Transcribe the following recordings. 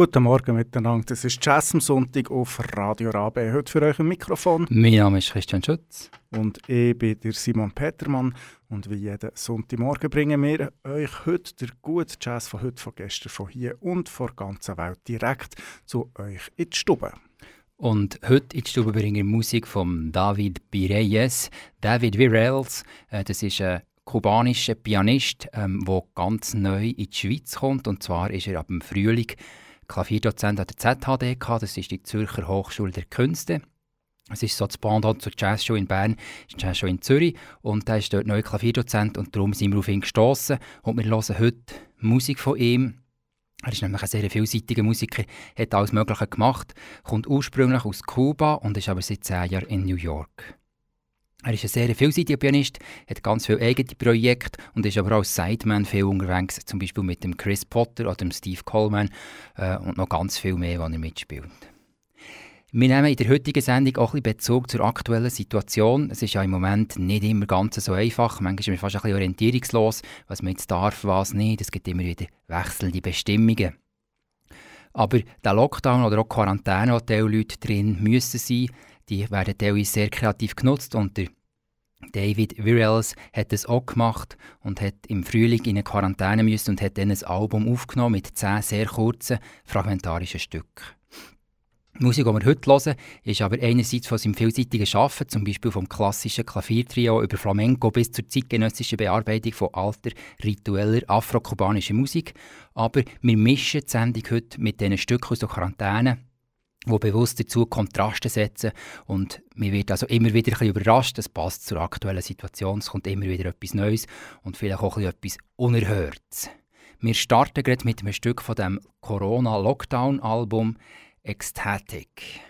Guten Morgen miteinander. Das ist Jazz am Sonntag auf Radio Rabe. Heute für euch ein Mikrofon. Mein Name ist Christian Schütz. Und ich bin der Simon Petermann. Und wie jeden Sonntagmorgen bringen wir euch heute der gute Jazz von heute, von gestern, von hier und von der ganzen Welt direkt zu euch in die Stube. Und heute in die Stube bringen wir Musik von David Bireyes. David Virels, äh, das ist ein kubanischer Pianist, der ähm, ganz neu in die Schweiz kommt. Und zwar ist er ab dem Frühling Klavierdozent an der ZHDK, das ist die Zürcher Hochschule der Künste. Es ist so das Pendant zur Jazzshow in Bern, die Jazzshow in Zürich und er ist dort neuer Klavierdozent und darum sind wir auf ihn gestoßen und wir hören heute Musik von ihm. Er ist nämlich ein sehr vielseitiger Musiker, hat alles Mögliche gemacht, kommt ursprünglich aus Kuba und ist aber seit zehn Jahren in New York. Er ist ein sehr vielseitiger Pianist, hat ganz viele eigene Projekte und ist aber auch als Sideman viel unterwegs, zum Beispiel mit dem Chris Potter oder dem Steve Coleman äh, und noch ganz viel mehr, was er mitspielt. Wir nehmen in der heutigen Sendung auch ein bisschen Bezug zur aktuellen Situation. Es ist ja im Moment nicht immer ganz so einfach. Manchmal ist man fast ein bisschen orientierungslos, was man jetzt darf, was nicht. Es gibt immer wieder wechselnde Bestimmungen. Aber der Lockdown oder auch Quarantäne, die Leute drin müssen sein, die werden teilweise sehr kreativ genutzt und der David Virels hat es auch gemacht und hat im Frühling in eine Quarantäne müssen und hat dann ein Album aufgenommen mit zehn sehr kurzen, fragmentarischen Stücken. Die Musik, die wir heute hören, ist aber einerseits von seinem vielseitigen Arbeiten, zum Beispiel vom klassischen Klaviertrio über Flamenco bis zur zeitgenössischen Bearbeitung von alter, ritueller afro-kubanischer Musik. Aber wir mischen die Sendung heute mit diesen Stücken aus der Quarantäne wo bewusst dazu Kontraste setzen und man wird also immer wieder ein bisschen überrascht, das passt zur aktuellen Situation, es kommt immer wieder etwas Neues und vielleicht auch etwas Unerhörtes. Wir starten gerade mit einem Stück von dem Corona-Lockdown-Album Ecstatic.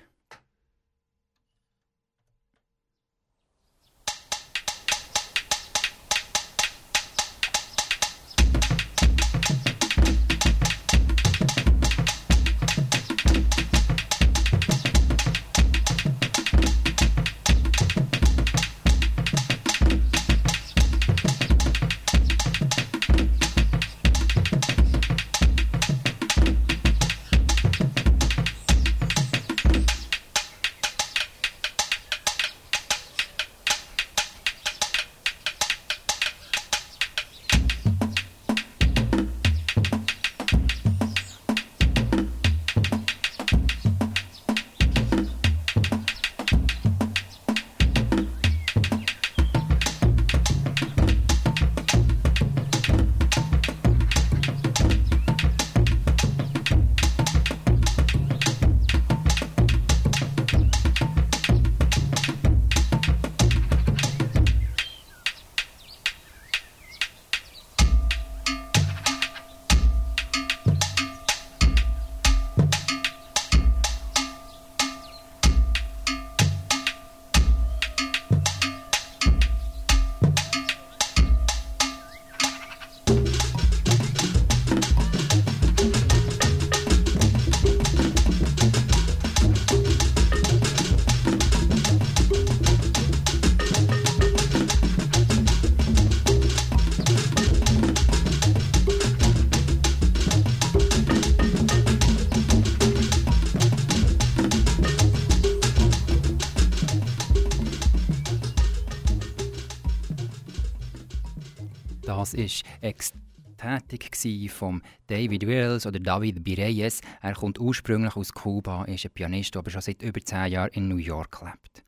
War Ekstatik von David Wills oder David Bireyes. Er kommt ursprünglich aus Kuba, ist ein Pianist, der aber schon seit über zehn Jahren in New York lebt.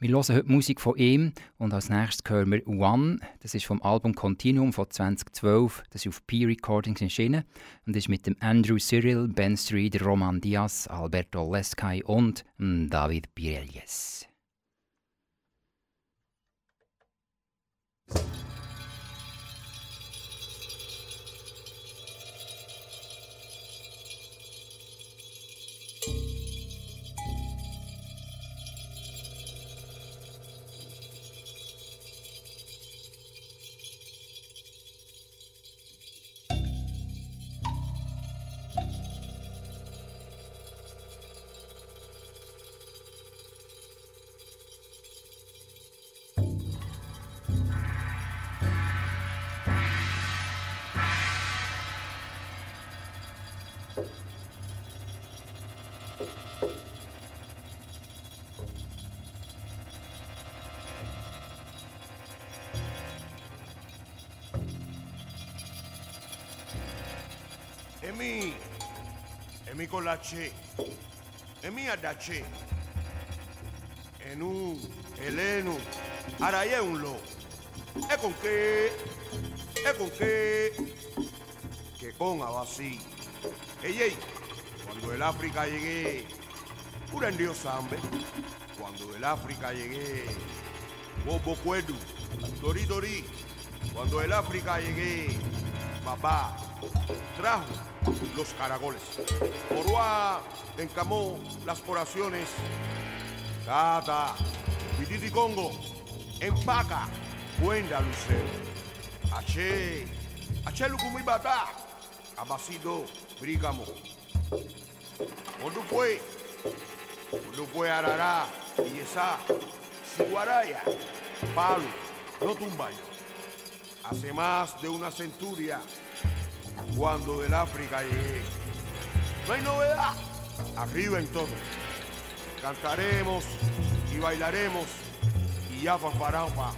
Wir hören heute Musik von ihm und als nächstes hören wir One. Das ist vom Album Continuum von 2012. Das ist auf P Recordings erschienen und ist mit dem Andrew Cyril, Ben Street, Roman Diaz, Alberto Lescay und David Bireyes. èmi èmi kò la tse èmi àdàtse ẹnu ẹlẹ́nu ara yẹ ń lọ ẹ kò ń ké ẹ kò ń cuando el África llegué pura en Dios sambe cuando el África llegué bobo cuedu dori dori cuando el África llegué papá trajo los caragoles. Oroa encamó las oraciones. Tata, Pititi Congo, empaca, cuenda lucero. Ache, ache lucumí bata, abasido, brígamo. Cuando fue arará, y esa, siguaraya, palo, no tumbayo. Hace más de una centuria cuando del África llegué. No hay novedad, arriba en todo. Cantaremos y bailaremos y ya fanfarampa.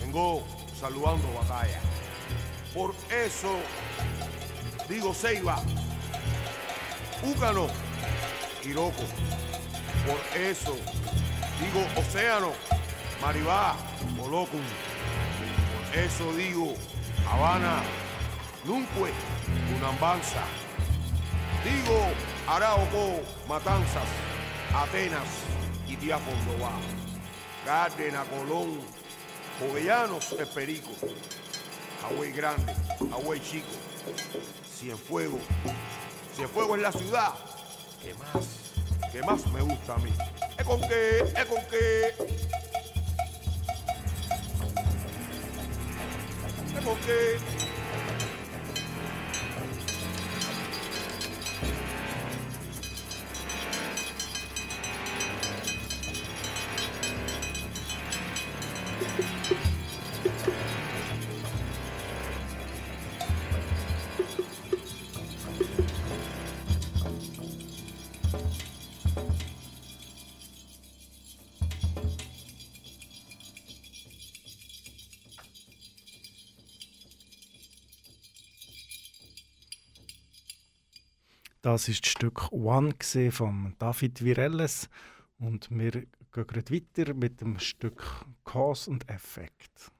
Vengo saludando batalla. Por eso digo Ceiba, Úcano, Iroco. Por eso digo Océano, Maribá, Molocum. Por eso digo Habana, Nunque, Unambanza. Digo Arauco, Matanzas, Atenas y Diafondoba. Cárdenas, Colón, Jovellanos, Esperico. Agüey Grande, Agüey Chico. Cienfuegos. Cienfuegos es la ciudad que más, que más me gusta a mí. Es con qué, es con qué. Es con qué. Das ist das Stück One von David Virelles und wir gehen weiter mit dem Stück Cause und Effekt.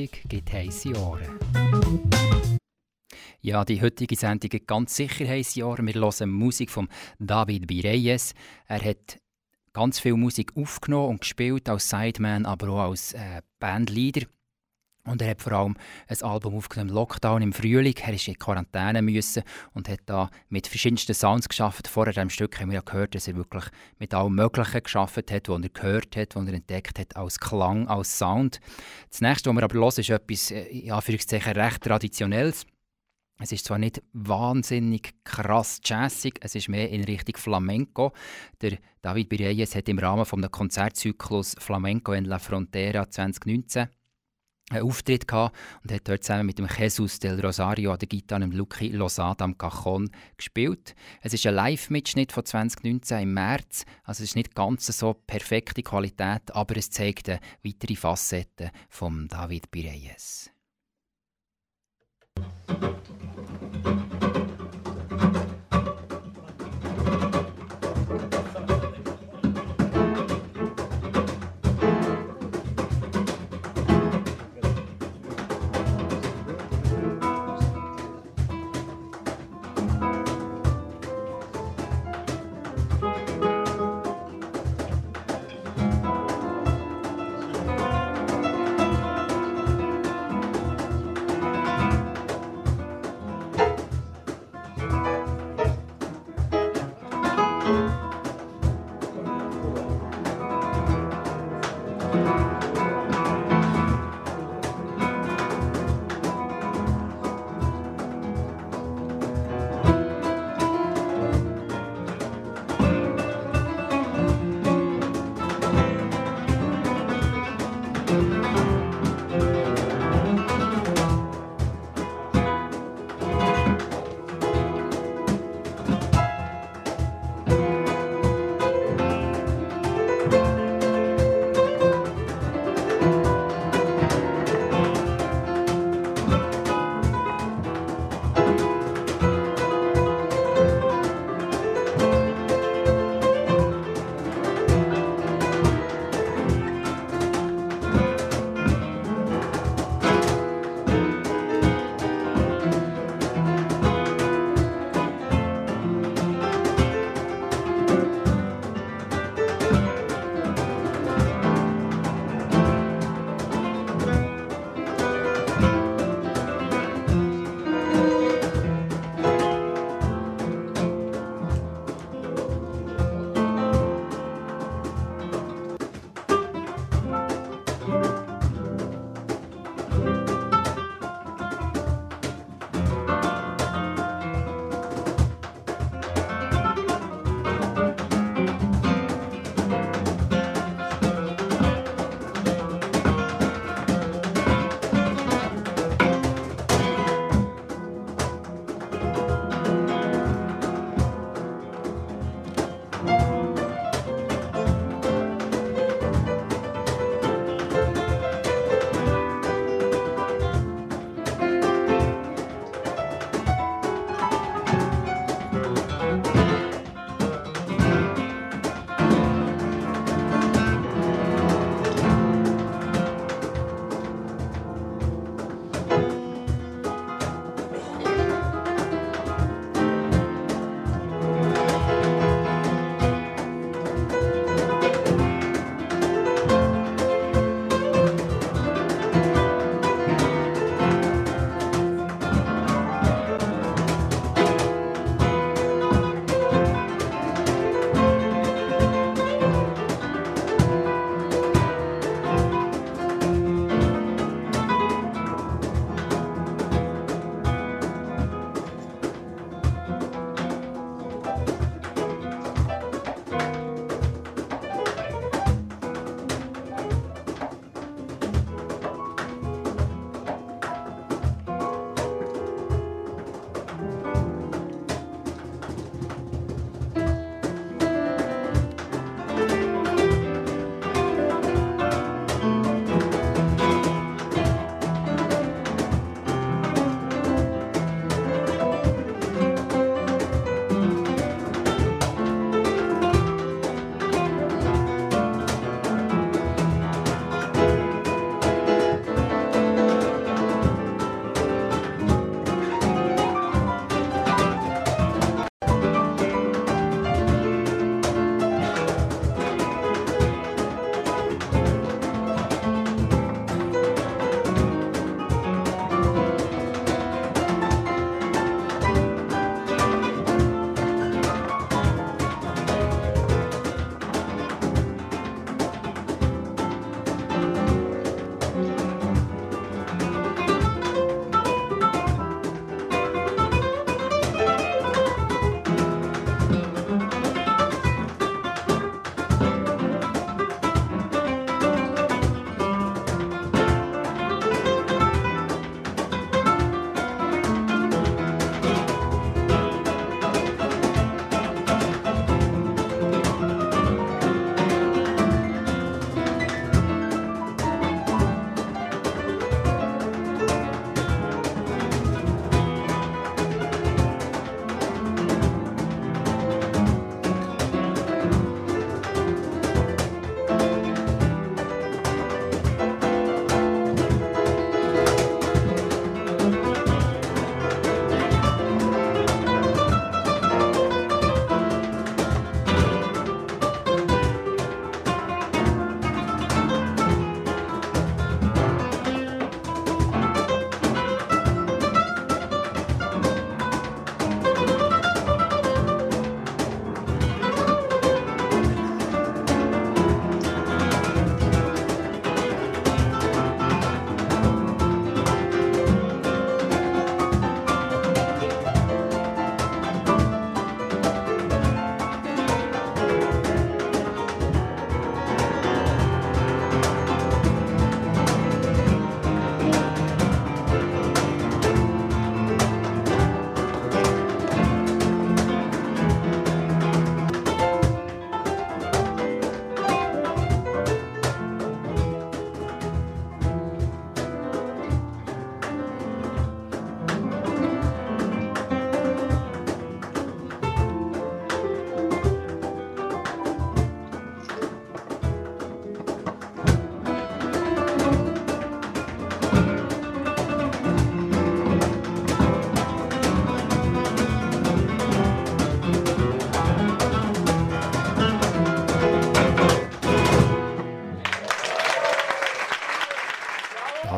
Sonntag gibt heisse Ohren. Ja, die heutige Sendung gibt ganz sicher heisse Ohren. Wir hören Musik von David Bireyes. Er hat ganz viel Musik aufgenommen und gespielt als Sideman, aber auch als äh, Bandleader. Und er hat vor allem ein Album aufgenommen, Lockdown im Frühling. Er ist in Quarantäne müssen und hat da mit verschiedensten Sounds geschafft. Vorher im Stück haben wir ja gehört, dass er wirklich mit allem Möglichen geschafft hat, was er gehört hat, was er entdeckt hat, als Klang, als Sound. Das nächste, was wir aber hören, ist etwas, äh, in Anführungszeichen, recht Traditionelles. Es ist zwar nicht wahnsinnig krass jazzig, es ist mehr in Richtung Flamenco. Der David Bireyes hat im Rahmen des Konzertzyklus Flamenco en la Frontera 2019 einen Auftritt gehabt und hat dort zusammen mit dem Jesus del Rosario an der Gitarre und Lucky Losada am Cajon gespielt. Es ist ein Live-Mitschnitt von 2019 im März, also es ist nicht ganz so perfekte Qualität, aber es zeigt eine weitere Facette von David Pireyes.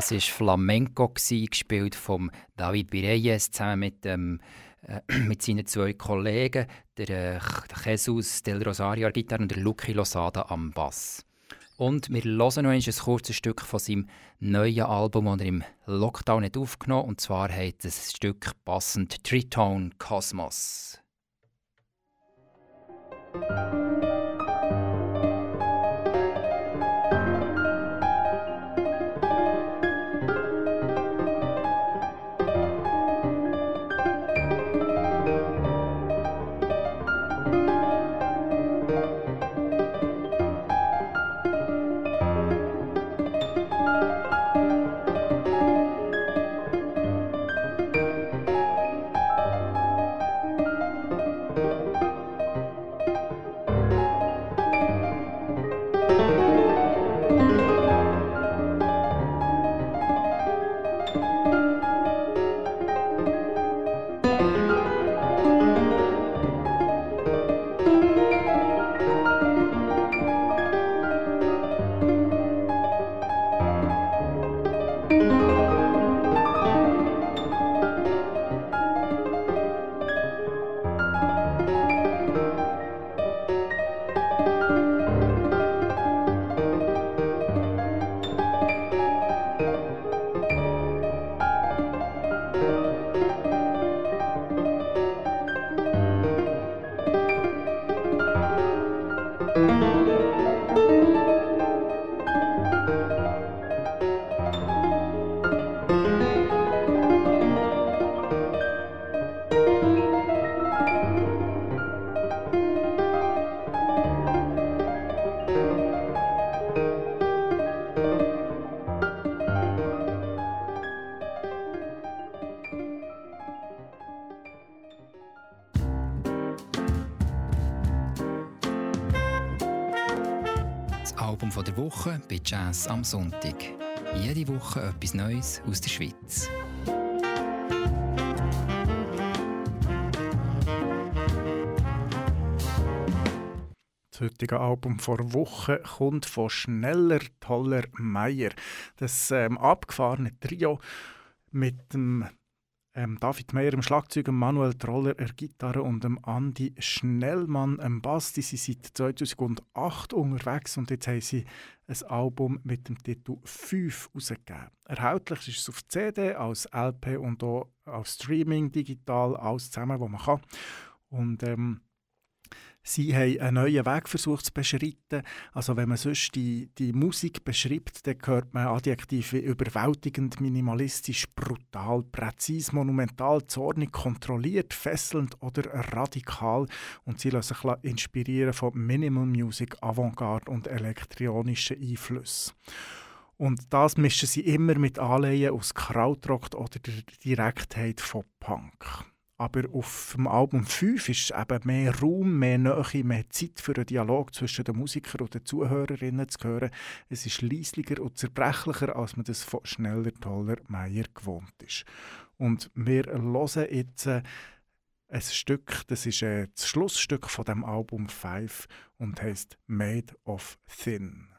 Das war Flamenco, gespielt von David Bireyes zusammen mit, ähm, äh, mit seinen zwei Kollegen, der, äh, Jesus Del Rosario an Gitarre und der Lucky Losada am Bass. Und wir hören noch ein kurzes Stück von seinem neuen Album, das er im Lockdown nicht aufgenommen hat. Und zwar heißt das Stück passend Tritone Cosmos. Jazz am Sonntag. Jede Woche etwas Neues aus der Schweiz. Das heutige Album vor Woche kommt von Schneller, Toller Meier. Das ähm, abgefahrene Trio mit dem ähm, David Meyer am Schlagzeug, Manuel Troller an Gitarre und dem Andi Schnellmann am Bass. Die sind seit 2008 unterwegs und jetzt haben sie ein Album mit dem Titel 5 herausgegeben. Erhältlich ist es auf CD, als LP und auch als Streaming, digital, alles zusammen, was man kann. Und ähm, Sie haben einen neuen Weg versucht zu beschreiten. Also wenn man sonst die, die Musik beschreibt, dann hört man Adjektive überwältigend, minimalistisch, brutal, präzis, monumental, zornig, kontrolliert, fesselnd oder radikal. Und sie lassen sich inspirieren von Minimal Music, Avantgarde und elektronischen Einflüssen. Und das mischen sie immer mit Anleihen aus Krautrock oder der Direktheit von Punk. Aber auf dem Album 5 ist eben mehr Raum, mehr Nähe, mehr Zeit für einen Dialog zwischen den Musikern und den Zuhörerinnen zu hören. Es ist leislicher und zerbrechlicher, als man das von Schneller, Toller, Meier gewohnt ist. Und wir hören jetzt äh, ein Stück, das ist äh, das Schlussstück von dem Album 5 und heißt Made of Thin.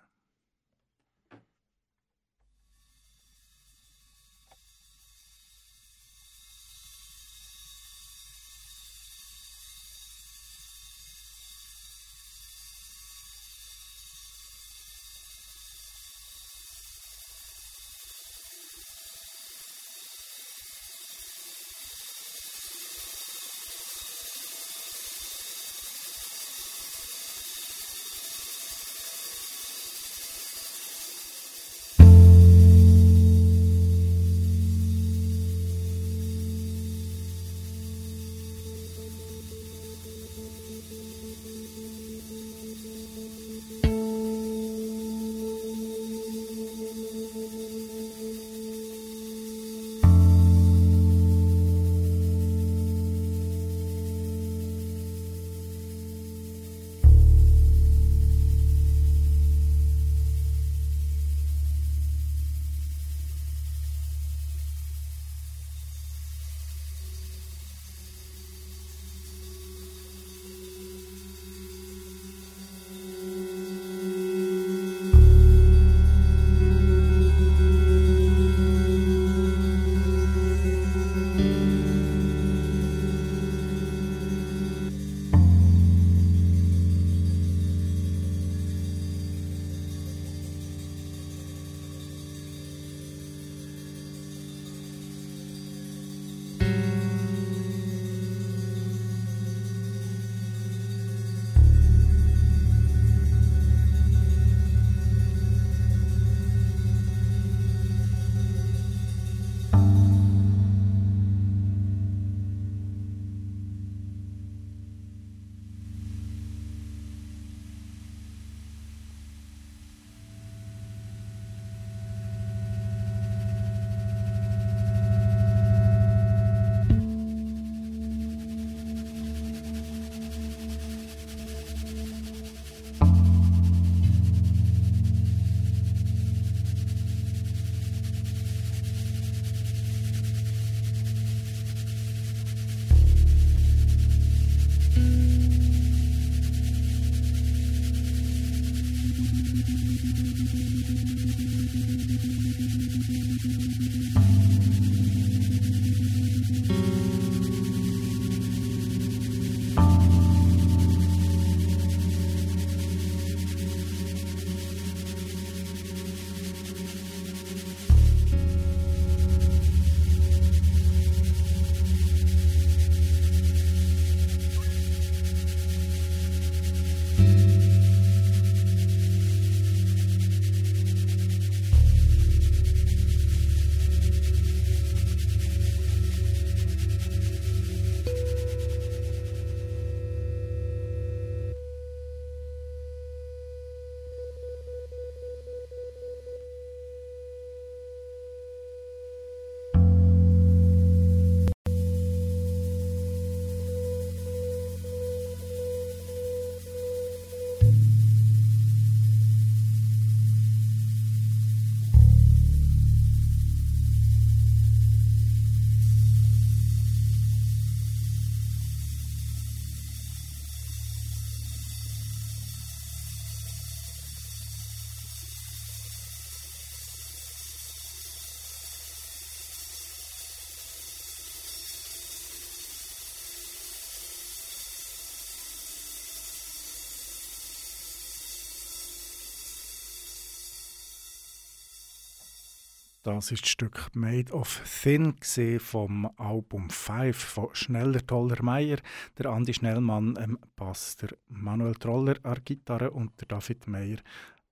Das ist das Stück Made of Thin vom Album 5 von Schneller Toller Meier. Der Andi Schnellmann ähm, Bass, der Manuel Troller an Gitarre und der David Meyer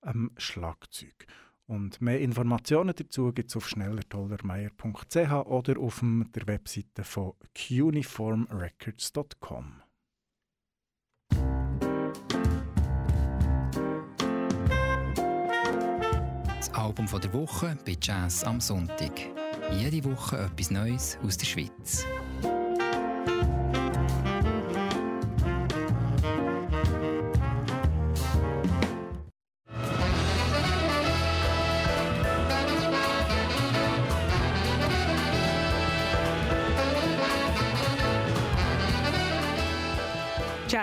am Schlagzeug. Und mehr Informationen dazu gibt es auf schnellertollermeier.ch oder auf der Webseite von cuniformrecords.com. Album der Woche bei Jazz am Sonntag. Jede Woche etwas Neues aus der Schweiz.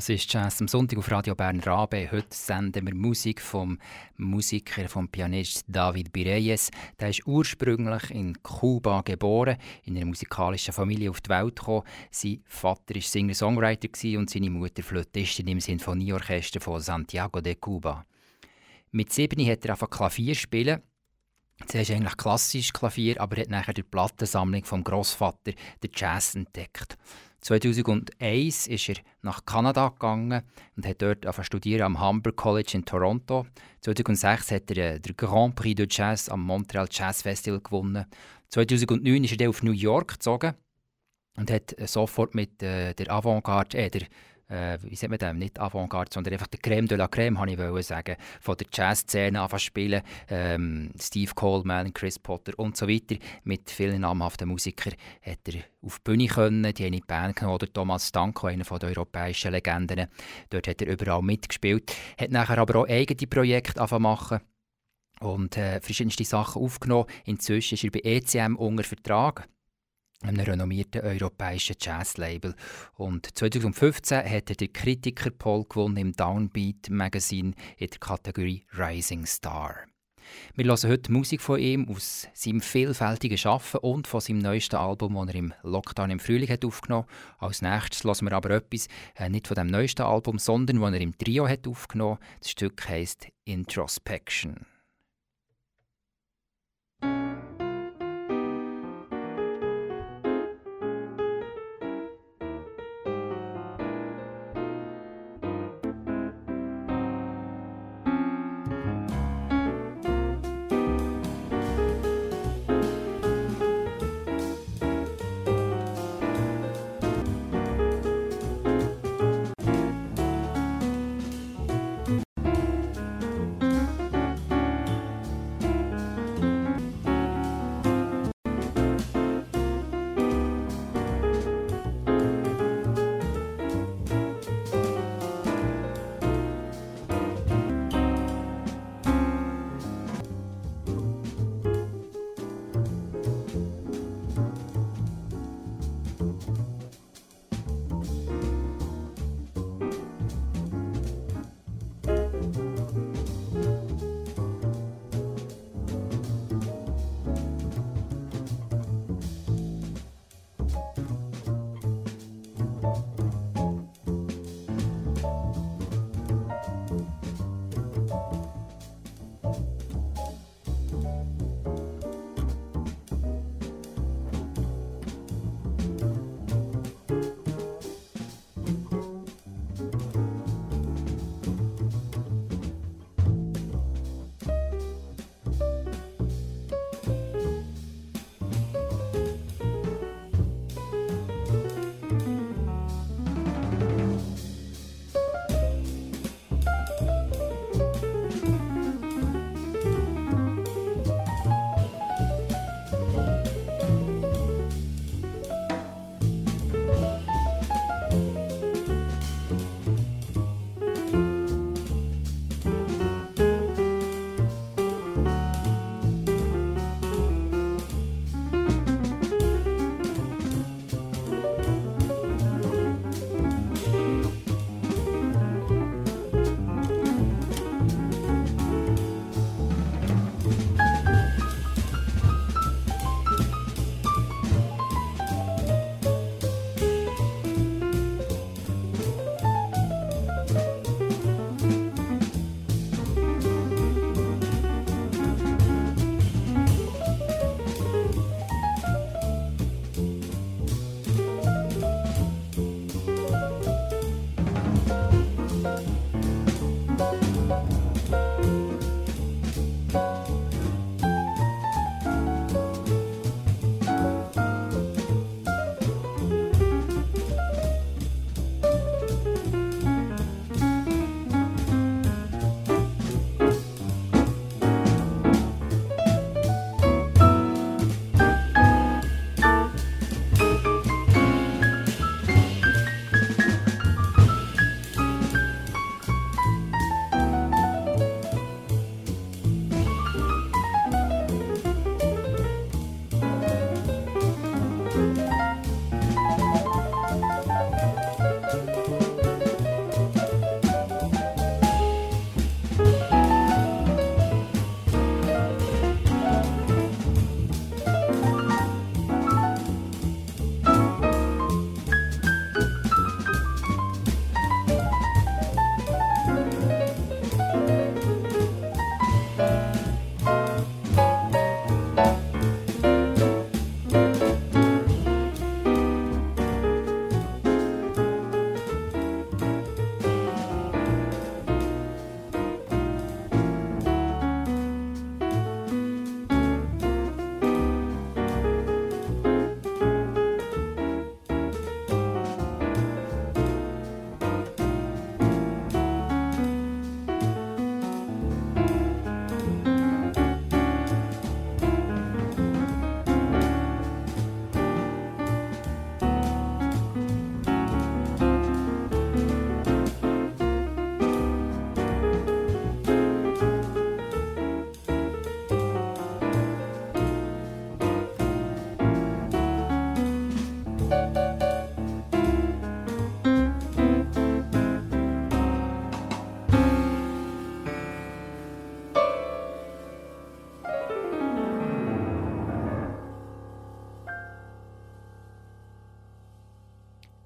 Das ist Jazz am Sonntag auf Radio Bern Rabe. Heute senden wir Musik vom Musiker, vom Pianist David Bireyes. Der ist ursprünglich in Kuba geboren, in einer musikalischen Familie auf die Welt gekommen. Sein Vater war Singer-Songwriter und seine Mutter Flötistin im Sinfonieorchester von Santiago de Cuba. Mit sieben hat er einfach Klavier spielen. Zuerst eigentlich klassisch Klavier, aber hat nachher die Plattensammlung vom Großvater den Jazz entdeckt. 2001 ist er nach Kanada gegangen und hat dort studieren am Humber College in Toronto. 2006 hat er äh, den Grand Prix de Jazz am Montreal Jazz Festival gewonnen. 2009 ist er auf New York gezogen und hat äh, sofort mit äh, der Avantgarde, äh, der äh, wie sagt man das, nicht Avantgarde, sondern einfach der Creme de la Creme, habe ich sagen, von der Jazzszene anfangen spielen. Ähm, Steve Coleman, Chris Potter und so weiter. Mit vielen namhaften Musikern hat er auf die Bühne können. Die haben die Band genommen, oder Thomas Stanko, einer der europäischen Legenden. Dort hat er überall mitgespielt. Hat nachher aber auch eigene Projekte angefangen machen und äh, verschiedenste Sachen aufgenommen. Inzwischen ist er bei ECM unter Vertrag einem renommierten europäischen Jazzlabel. Und 2015 hat er den Kritiker Poll gewonnen im Downbeat Magazine in der Kategorie Rising Star. Wir hören heute Musik von ihm aus seinem vielfältigen Schaffen und von seinem neuesten Album, das er im Lockdown im Frühling hat aufgenommen hat. Als nächstes hören wir aber etwas, äh, nicht von dem neuesten Album, sondern das er im Trio hat aufgenommen hat. Das Stück heißt Introspection.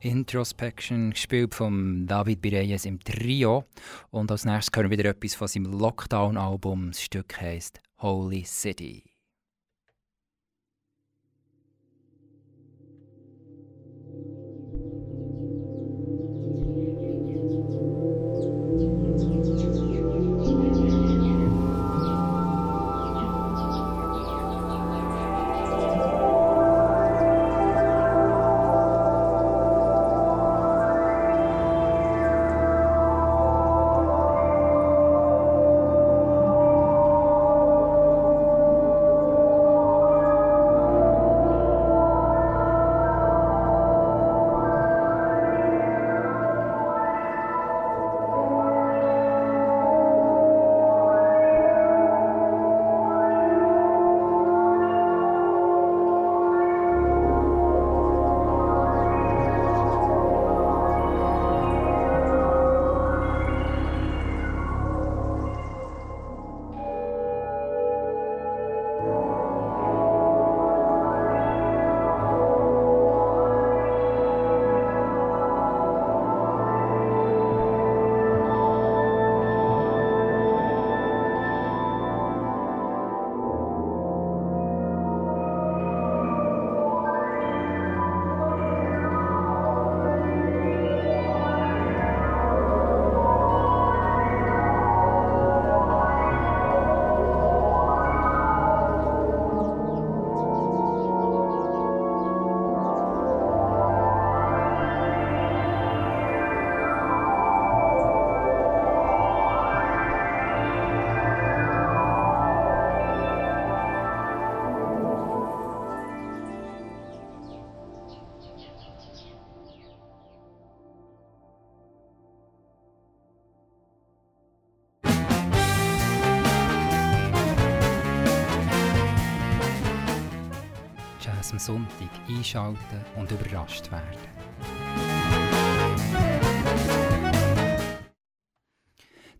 Introspection, gespielt von David Bireyes im Trio. Und als nächstes hören wir wieder etwas von seinem Lockdown-Album. Das Stück heißt Holy City. Sonntag einschalten und überrascht werden.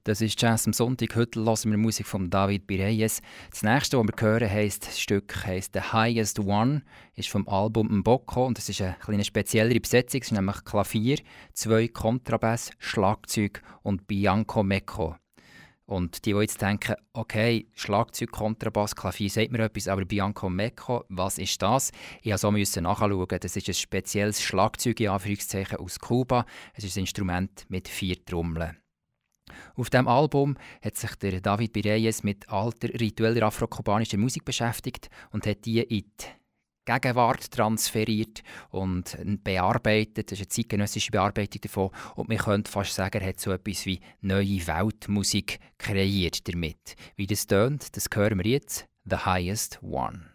Das ist Jazz am Sonntag. Heute hören wir Musik von David Bireyes. Das nächste, was wir hören, heisst, das Stück heisst The Highest One, ist vom Album Mboko und es ist eine kleine speziellere Besetzung. Es ist nämlich Klavier, zwei Kontrabass, Schlagzeug und Bianco Mecco. Und die, die jetzt denken, okay, Schlagzeug, Kontrabass, Klavier sagt mir etwas, aber Bianco Mecco, was ist das? Ich musste so nachschauen. Das ist ein spezielles Schlagzeug Anführungszeichen, aus Kuba. Es ist ein Instrument mit vier Trommeln. Auf diesem Album hat sich der David Bireyes mit alter ritueller afrokubanischer Musik beschäftigt und hat die in die Gegenwart transferiert und bearbeitet. Das ist eine zeitgenössische Bearbeitung davon. Und man könnte fast sagen, er hat so etwas wie neue Weltmusik kreiert damit. Wie das tönt, das hören wir jetzt. The Highest One.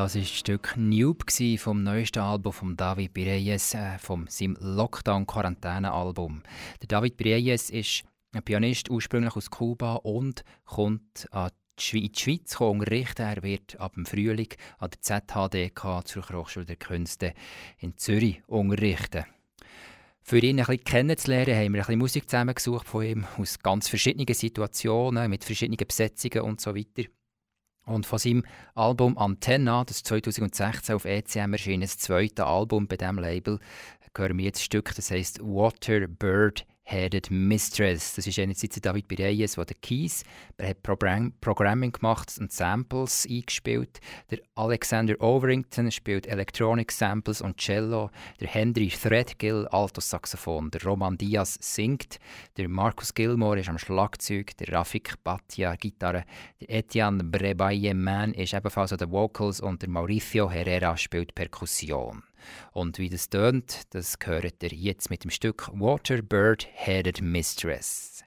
Das war das Stück Noob vom neuesten Album von David Pireyes, äh, vom seinem Lockdown-Quarantäne-Album. David Pireyes ist ein Pianist, ursprünglich aus Kuba und kommt an in die Schweiz unterrichten. Er wird ab dem Frühling an der ZHDK, zur Hochschule der Künste in Zürich, unterrichten. Für ihn ein bisschen kennenzulernen, haben wir ein bisschen Musik zusammengesucht von ihm aus ganz verschiedenen Situationen, mit verschiedenen Besetzungen und so weiter. Und von seinem Album Antenna, das 2016 auf ECM erschien, das zweite Album bei diesem Label, hören wir jetzt ein Stück, das heißt Water Bird Headed Mistress. Das ist einerseits David Bireyes, der Keys, er hat Program Programming gemacht und Samples eingespielt. Der Alexander Overington spielt Electronic Samples und Cello. Der Henry Threadgill Alto Saxophon. Der Roman Diaz singt. Der Marcus Gilmore ist am Schlagzeug. Der Rafik Batia Gitarre. Der Etienne Brebaye Man ist ebenfalls an den Vocals und der Mauricio Herrera spielt Perkussion. Und wie das tönt, das hört ihr jetzt mit dem Stück Waterbird Headed Mistress.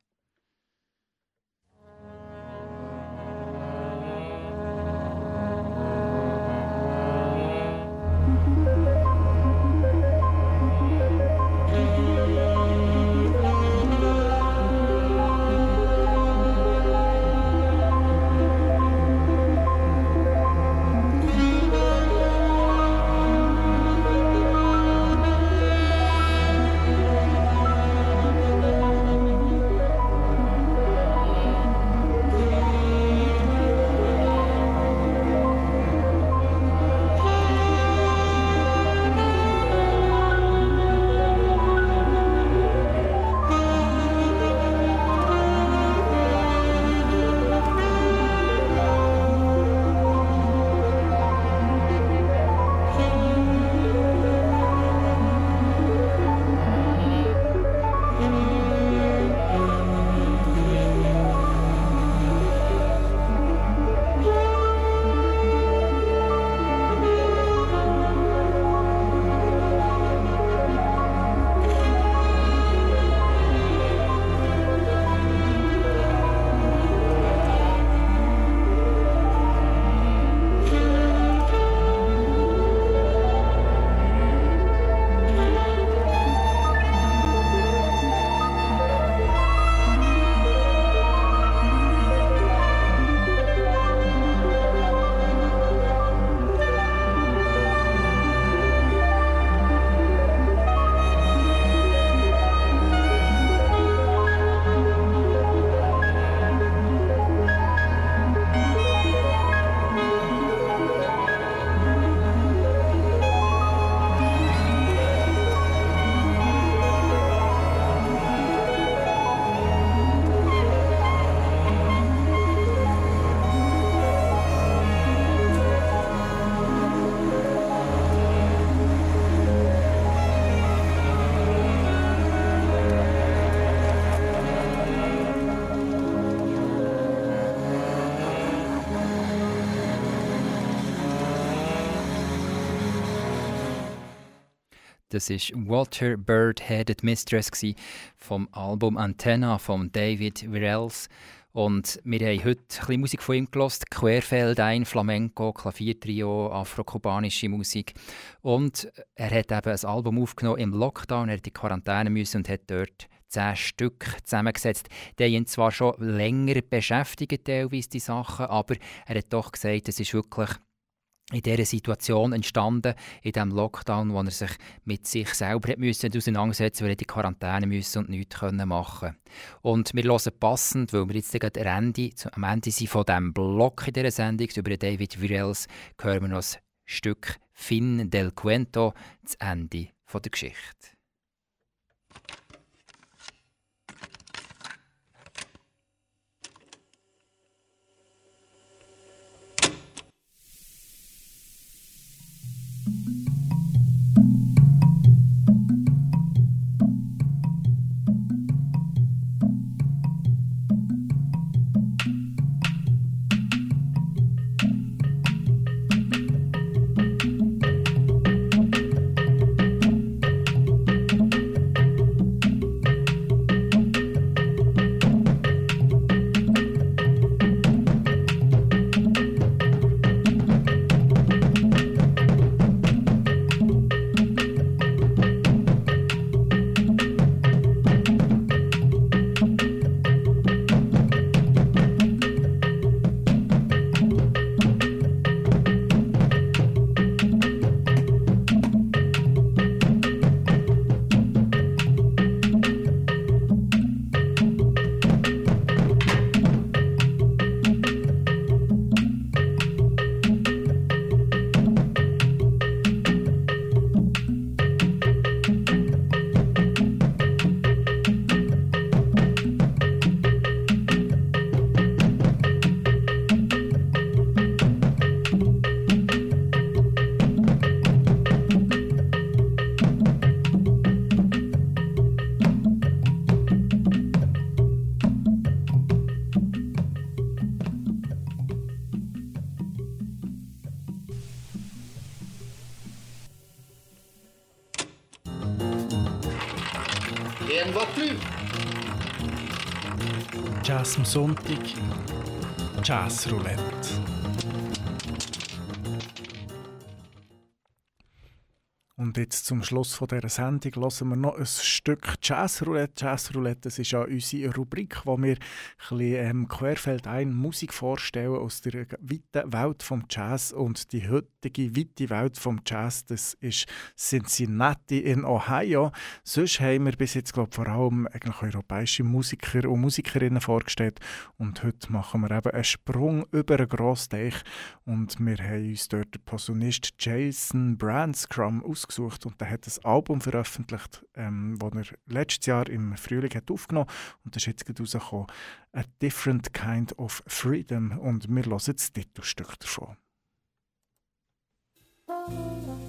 Das ist Walter Bird Headed Mistress vom Album Antenna von David Virels. Und wir haben heute ein bisschen Musik von ihm gelost, Querfeld ein, Flamenco, Klaviertrio, afrokubanische Musik. Und er hat eben ein Album aufgenommen im Lockdown, er hat in Quarantäne müssen und hat dort zehn Stück zusammengesetzt. Die ihn zwar schon länger beschäftigt, teilweise die Sachen, aber er hat doch gesagt, es ist wirklich in dieser Situation entstanden, in diesem Lockdown, wo er sich mit sich selber hat müssen auseinandersetzen weil er die Quarantäne müssen und nichts machen Und wir hören passend, weil wir jetzt gerade Ende, am Ende sind von diesem Block in dieser Sendung über David Virels, hören wir noch ein Stück Fin del Cuento, das Ende der Geschichte. Am Sonntag, Jazz Roulette. Und jetzt zum Schluss von dieser Sendung hören wir noch ein Stück Jazzroulette. Jazzroulette, das ist ja unsere Rubrik, wo wir ein bisschen, ähm, querfeld ein Musik vorstellen aus der weiten Welt vom Jazz. Und die heutige weite Welt vom Jazz, das ist Cincinnati in Ohio. Sonst haben wir bis jetzt, glaube vor allem eigentlich europäische Musiker und Musikerinnen vorgestellt. Und heute machen wir eben einen Sprung über einen Grossteich. Und wir haben uns dort den Posaunist Jason Brandscrum aus ausgesucht und der hat ein Album veröffentlicht, ähm, das er letztes Jahr im Frühling hat aufgenommen und das ist jetzt rausgekommen. «A Different Kind of Freedom» und wir hören das Titelstück davon. Musik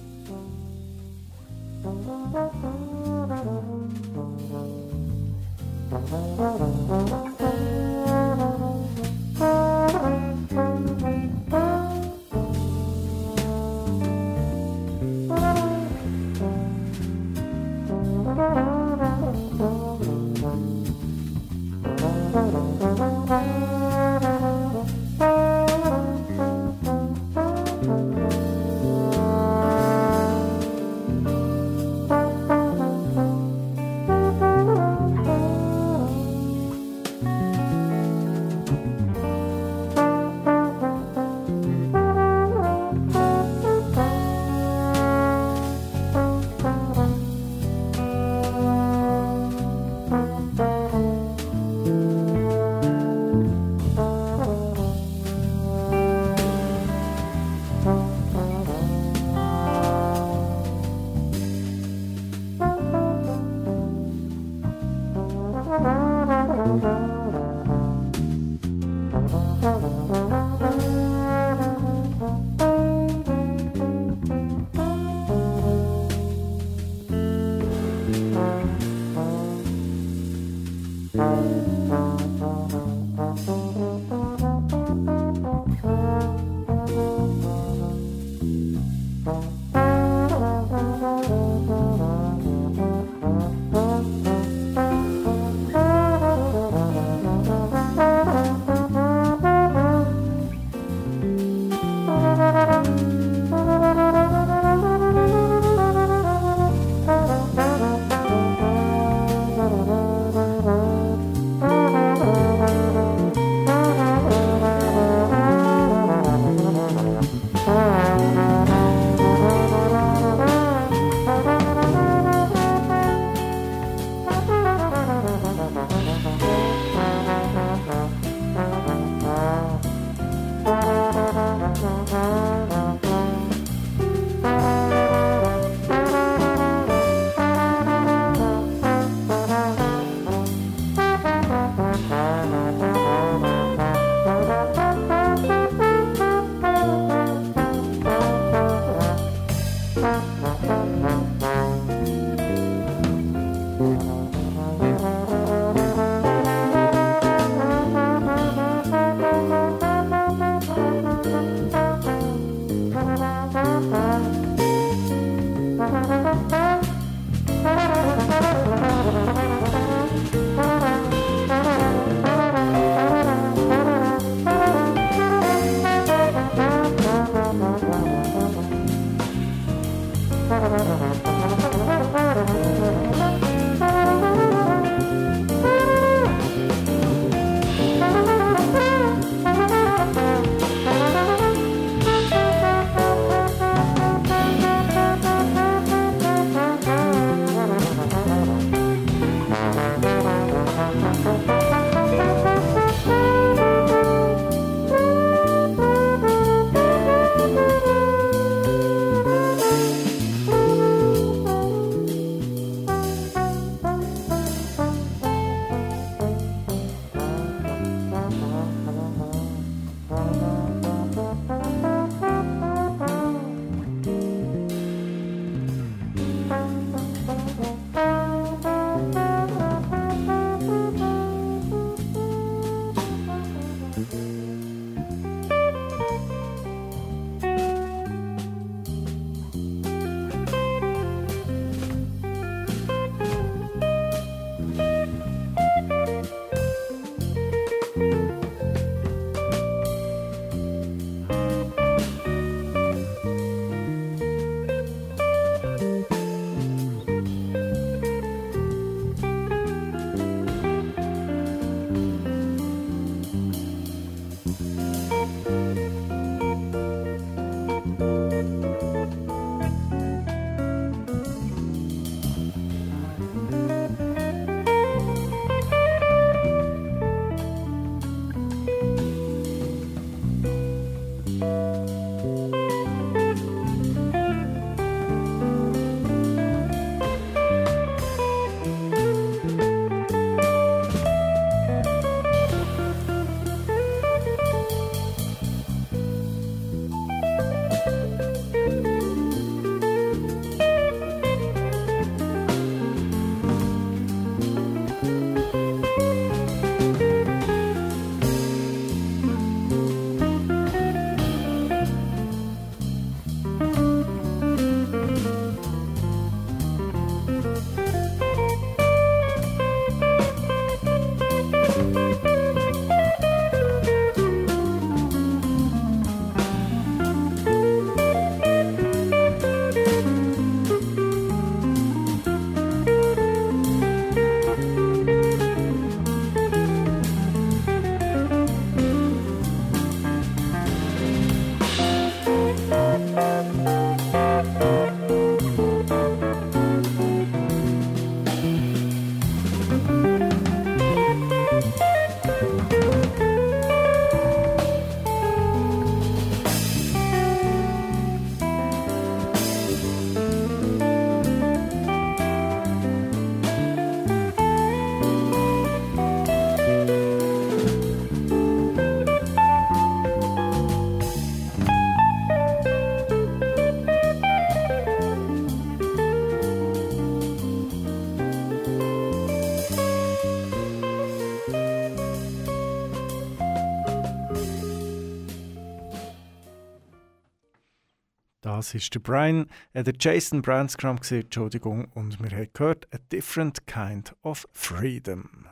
Das ist der Brian, äh, der Jason Brandscrum, Entschuldigung, und wir haben gehört «A Different Kind of Freedom».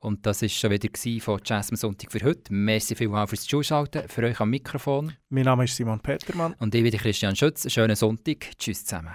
Und das war schon wieder von Jazz am Sonntag für heute. Merci vielmals fürs Zuschalten, für euch am Mikrofon. Mein Name ist Simon Petermann. Und ich bin Christian Schütz. Schönen Sonntag. Tschüss zusammen.